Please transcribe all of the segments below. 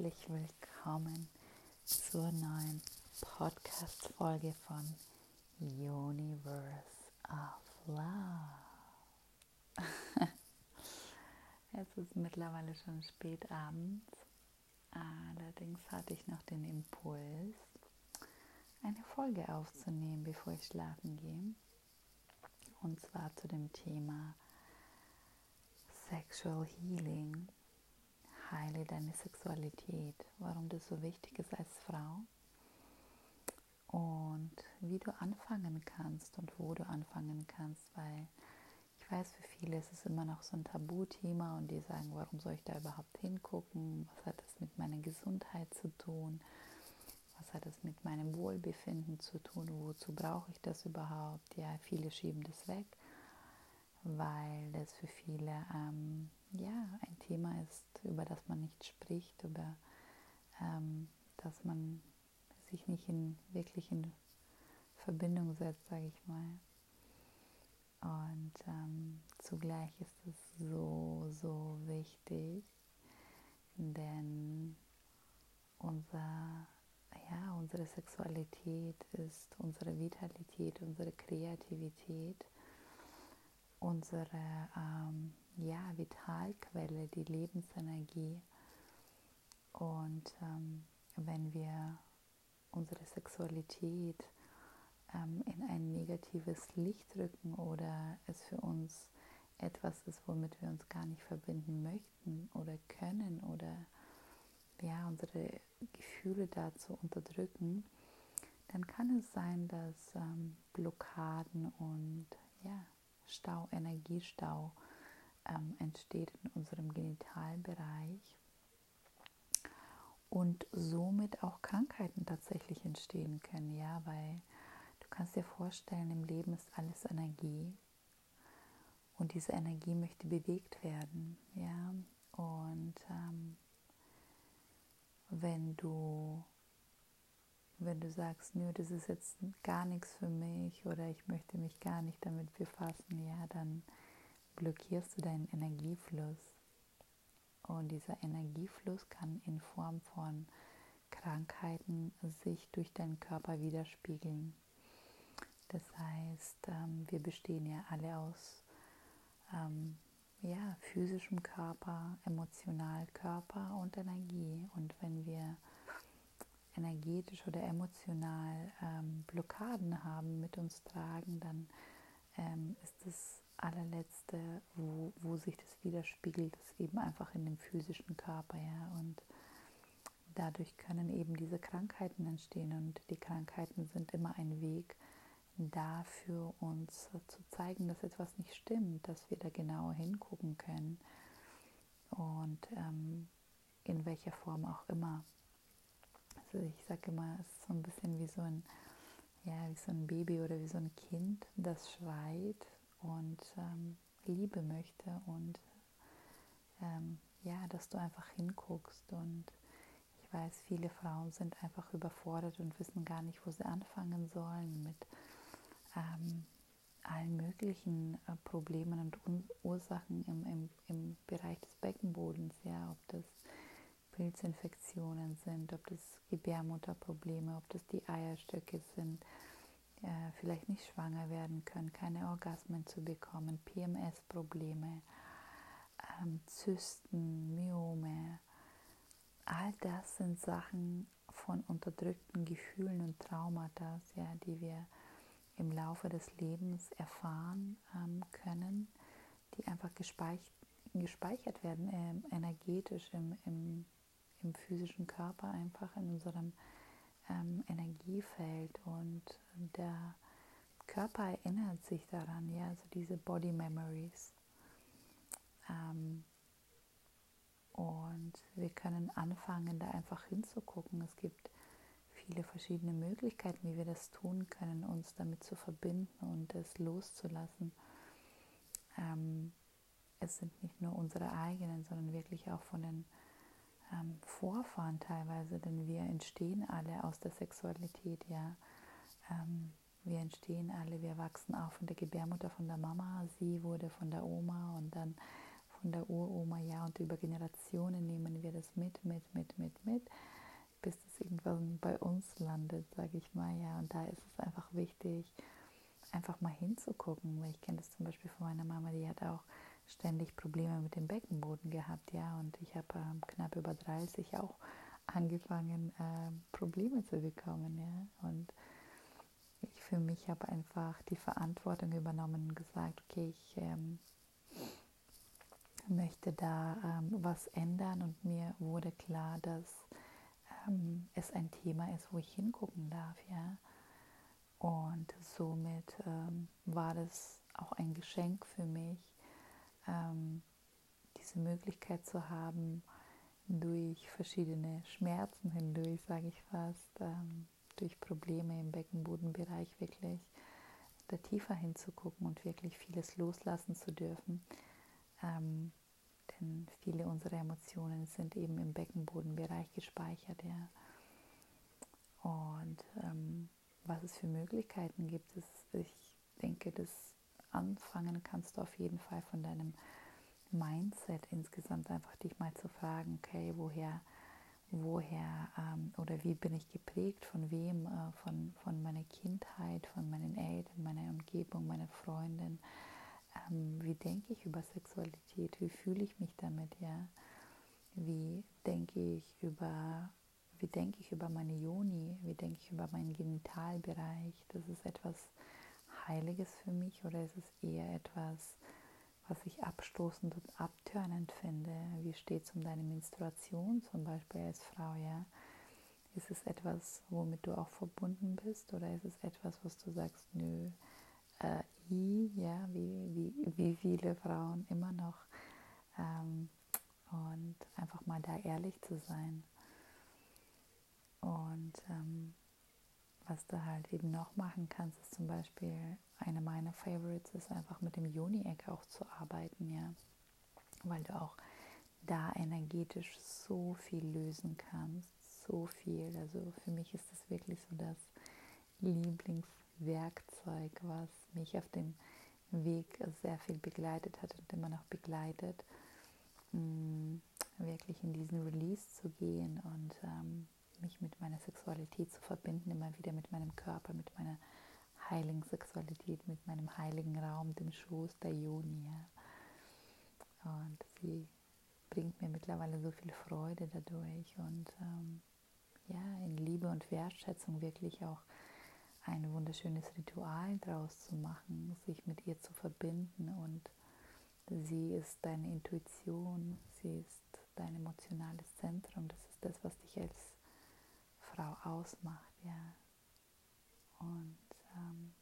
herzlich willkommen zur neuen Podcast-Folge von Universe of Love. es ist mittlerweile schon spät abends, allerdings hatte ich noch den Impuls, eine Folge aufzunehmen, bevor ich schlafen gehe. Und zwar zu dem Thema Sexual Healing heile deine Sexualität, warum das so wichtig ist als Frau und wie du anfangen kannst und wo du anfangen kannst, weil ich weiß, für viele ist es immer noch so ein Tabuthema und die sagen, warum soll ich da überhaupt hingucken? Was hat das mit meiner Gesundheit zu tun? Was hat das mit meinem Wohlbefinden zu tun? Wozu brauche ich das überhaupt? Ja, viele schieben das weg, weil das für viele ähm, ja, ein Thema ist, über das man nicht spricht, über ähm, das man sich nicht in, wirklich in Verbindung setzt, sage ich mal. Und ähm, zugleich ist es so, so wichtig, denn unser, ja, unsere Sexualität ist unsere Vitalität, unsere Kreativität, unsere ähm, ja, Vitalquelle, die Lebensenergie. Und ähm, wenn wir unsere Sexualität ähm, in ein negatives Licht rücken oder es für uns etwas ist, womit wir uns gar nicht verbinden möchten oder können oder ja, unsere Gefühle dazu unterdrücken, dann kann es sein, dass ähm, Blockaden und ja, Stau, Energiestau ähm, entsteht in unserem Genitalbereich und somit auch Krankheiten tatsächlich entstehen können, ja, weil du kannst dir vorstellen, im Leben ist alles Energie und diese Energie möchte bewegt werden, ja, und ähm, wenn du wenn du sagst, nö, das ist jetzt gar nichts für mich oder ich möchte mich gar nicht damit befassen, ja, dann blockierst du deinen Energiefluss. Und dieser Energiefluss kann in Form von Krankheiten sich durch deinen Körper widerspiegeln. Das heißt, ähm, wir bestehen ja alle aus ähm, ja, physischem Körper, Emotionalkörper und Energie. Und wenn wir energetisch oder emotional ähm, Blockaden haben, mit uns tragen, dann ähm, ist das allerletzte, wo, wo sich das widerspiegelt, ist eben einfach in dem physischen Körper, ja. Und dadurch können eben diese Krankheiten entstehen und die Krankheiten sind immer ein Weg dafür, uns zu zeigen, dass etwas nicht stimmt, dass wir da genauer hingucken können und ähm, in welcher Form auch immer. Also ich sage immer, es ist so ein bisschen wie so ein, ja, wie so ein Baby oder wie so ein Kind, das schreit und ähm, Liebe möchte und ähm, ja, dass du einfach hinguckst und ich weiß, viele Frauen sind einfach überfordert und wissen gar nicht, wo sie anfangen sollen mit ähm, allen möglichen äh, Problemen und Ursachen im, im, im Bereich des Beckenbodens, ja, ob das Pilzinfektionen sind, ob das Gebärmutterprobleme, ob das die Eierstöcke sind, äh, vielleicht nicht schwanger werden können, keine Orgasmen zu bekommen, PMS-Probleme, ähm, Zysten, Myome. All das sind Sachen von unterdrückten Gefühlen und Traumata, ja, die wir im Laufe des Lebens erfahren ähm, können, die einfach gespeichert, gespeichert werden, äh, energetisch im, im im physischen Körper, einfach in unserem ähm, Energiefeld und der Körper erinnert sich daran, ja, also diese Body Memories. Ähm, und wir können anfangen, da einfach hinzugucken. Es gibt viele verschiedene Möglichkeiten, wie wir das tun können, uns damit zu verbinden und es loszulassen. Ähm, es sind nicht nur unsere eigenen, sondern wirklich auch von den ähm, Vorfahren teilweise, denn wir entstehen alle aus der Sexualität, ja. Ähm, wir entstehen alle, wir wachsen auf in der Gebärmutter von der Mama, sie wurde von der Oma und dann von der Uroma, ja, und über Generationen nehmen wir das mit, mit, mit, mit, mit, bis es irgendwann bei uns landet, sage ich mal, ja. Und da ist es einfach wichtig, einfach mal hinzugucken, ich kenne das zum Beispiel von meiner Mama, die hat auch ständig Probleme mit dem Beckenboden gehabt, ja, und ich habe ähm, knapp über 30 auch angefangen, äh, Probleme zu bekommen, ja, und ich für mich habe einfach die Verantwortung übernommen und gesagt, okay, ich ähm, möchte da ähm, was ändern. Und mir wurde klar, dass ähm, es ein Thema ist, wo ich hingucken darf, ja. Und somit ähm, war das auch ein Geschenk für mich, diese Möglichkeit zu haben, durch verschiedene Schmerzen hindurch, sage ich fast, ähm, durch Probleme im Beckenbodenbereich wirklich da tiefer hinzugucken und wirklich vieles loslassen zu dürfen. Ähm, denn viele unserer Emotionen sind eben im Beckenbodenbereich gespeichert. Ja. Und ähm, was es für Möglichkeiten gibt, ist, ich denke, das anfangen kannst du auf jeden Fall von deinem Mindset insgesamt einfach dich mal zu fragen, okay, woher, woher ähm, oder wie bin ich geprägt, von wem, äh, von, von meiner Kindheit, von meinen Eltern, meiner Umgebung, meiner Freundin, ähm, wie denke ich über Sexualität, wie fühle ich mich damit, ja, wie denke ich über wie denke ich über meine Joni, wie denke ich über meinen Genitalbereich, das ist etwas Heiliges für mich oder ist es eher etwas, was ich abstoßend und abtörnend finde? Wie steht es um deine Menstruation zum Beispiel als Frau, ja? Ist es etwas, womit du auch verbunden bist oder ist es etwas, was du sagst, nö, äh, i, ja, wie, wie, wie viele Frauen immer noch ähm, und einfach mal da ehrlich zu sein. Und ähm, was du halt eben noch machen kannst, ist zum Beispiel, eine meiner Favorites ist einfach mit dem Joni-Eck auch zu arbeiten, ja. Weil du auch da energetisch so viel lösen kannst, so viel. Also für mich ist das wirklich so das Lieblingswerkzeug, was mich auf dem Weg sehr viel begleitet hat und immer noch begleitet, mm, wirklich in diesen Release zu gehen und ähm, mich mit meiner Sexualität zu verbinden, immer wieder mit meinem Körper, mit meiner heiligen Sexualität, mit meinem heiligen Raum, dem Schoß der Joni. Und sie bringt mir mittlerweile so viel Freude dadurch und ähm, ja, in Liebe und Wertschätzung wirklich auch ein wunderschönes Ritual draus zu machen, sich mit ihr zu verbinden und sie ist deine Intuition, sie ist dein emotionales Zentrum, das ist das, was dich als ausmacht, ja. Und ähm,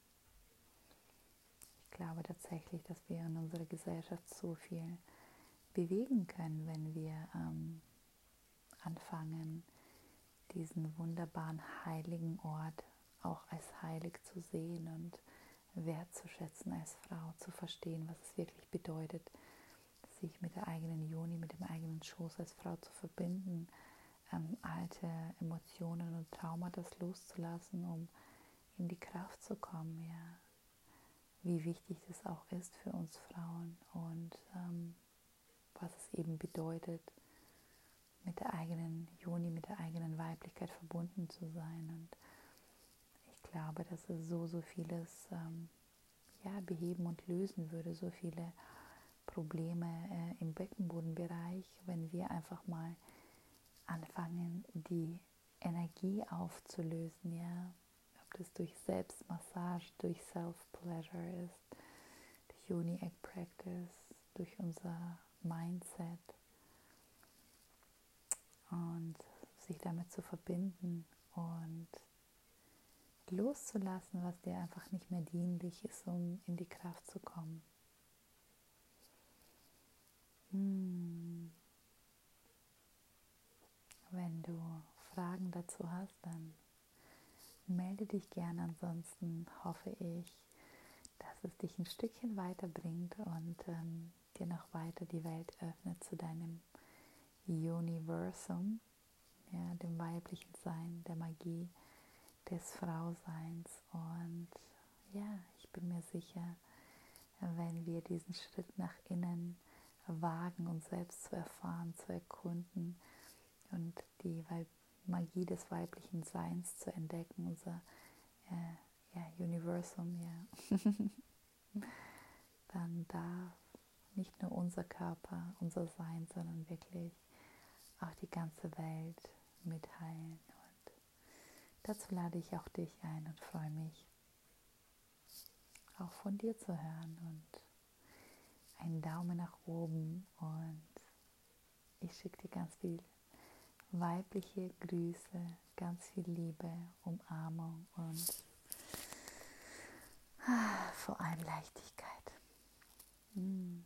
ich glaube tatsächlich, dass wir in unserer Gesellschaft so viel bewegen können, wenn wir ähm, anfangen, diesen wunderbaren heiligen Ort auch als heilig zu sehen und wertzuschätzen als Frau, zu verstehen, was es wirklich bedeutet, sich mit der eigenen Joni, mit dem eigenen Schoß als Frau zu verbinden ähm, alte Emotionen und Traumata loszulassen, um in die Kraft zu kommen, ja. Wie wichtig das auch ist für uns Frauen und ähm, was es eben bedeutet, mit der eigenen Joni, mit der eigenen Weiblichkeit verbunden zu sein. Und ich glaube, dass es so, so vieles ähm, ja, beheben und lösen würde, so viele Probleme äh, im Beckenbodenbereich, wenn wir einfach mal anfangen, die Energie aufzulösen, ja. Ob das durch Selbstmassage, durch Self-Pleasure ist, durch Uni-Egg-Practice, durch unser Mindset und sich damit zu verbinden und loszulassen, was dir einfach nicht mehr dienlich ist, um in die Kraft zu kommen. Hm. Wenn du Fragen dazu hast, dann melde dich gerne. Ansonsten hoffe ich, dass es dich ein Stückchen weiterbringt und ähm, dir noch weiter die Welt öffnet zu deinem Universum, ja, dem weiblichen Sein, der Magie des Frauseins. Und ja, ich bin mir sicher, wenn wir diesen Schritt nach innen wagen, uns selbst zu erfahren, zu erkunden und die Magie des weiblichen Seins zu entdecken, unser äh, ja, Universum, ja, dann darf nicht nur unser Körper, unser Sein, sondern wirklich auch die ganze Welt mitteilen. Und dazu lade ich auch dich ein und freue mich, auch von dir zu hören und einen Daumen nach oben und ich schicke dir ganz viel weibliche Grüße, ganz viel Liebe, Umarmung und ah, vor allem Leichtigkeit. Mm.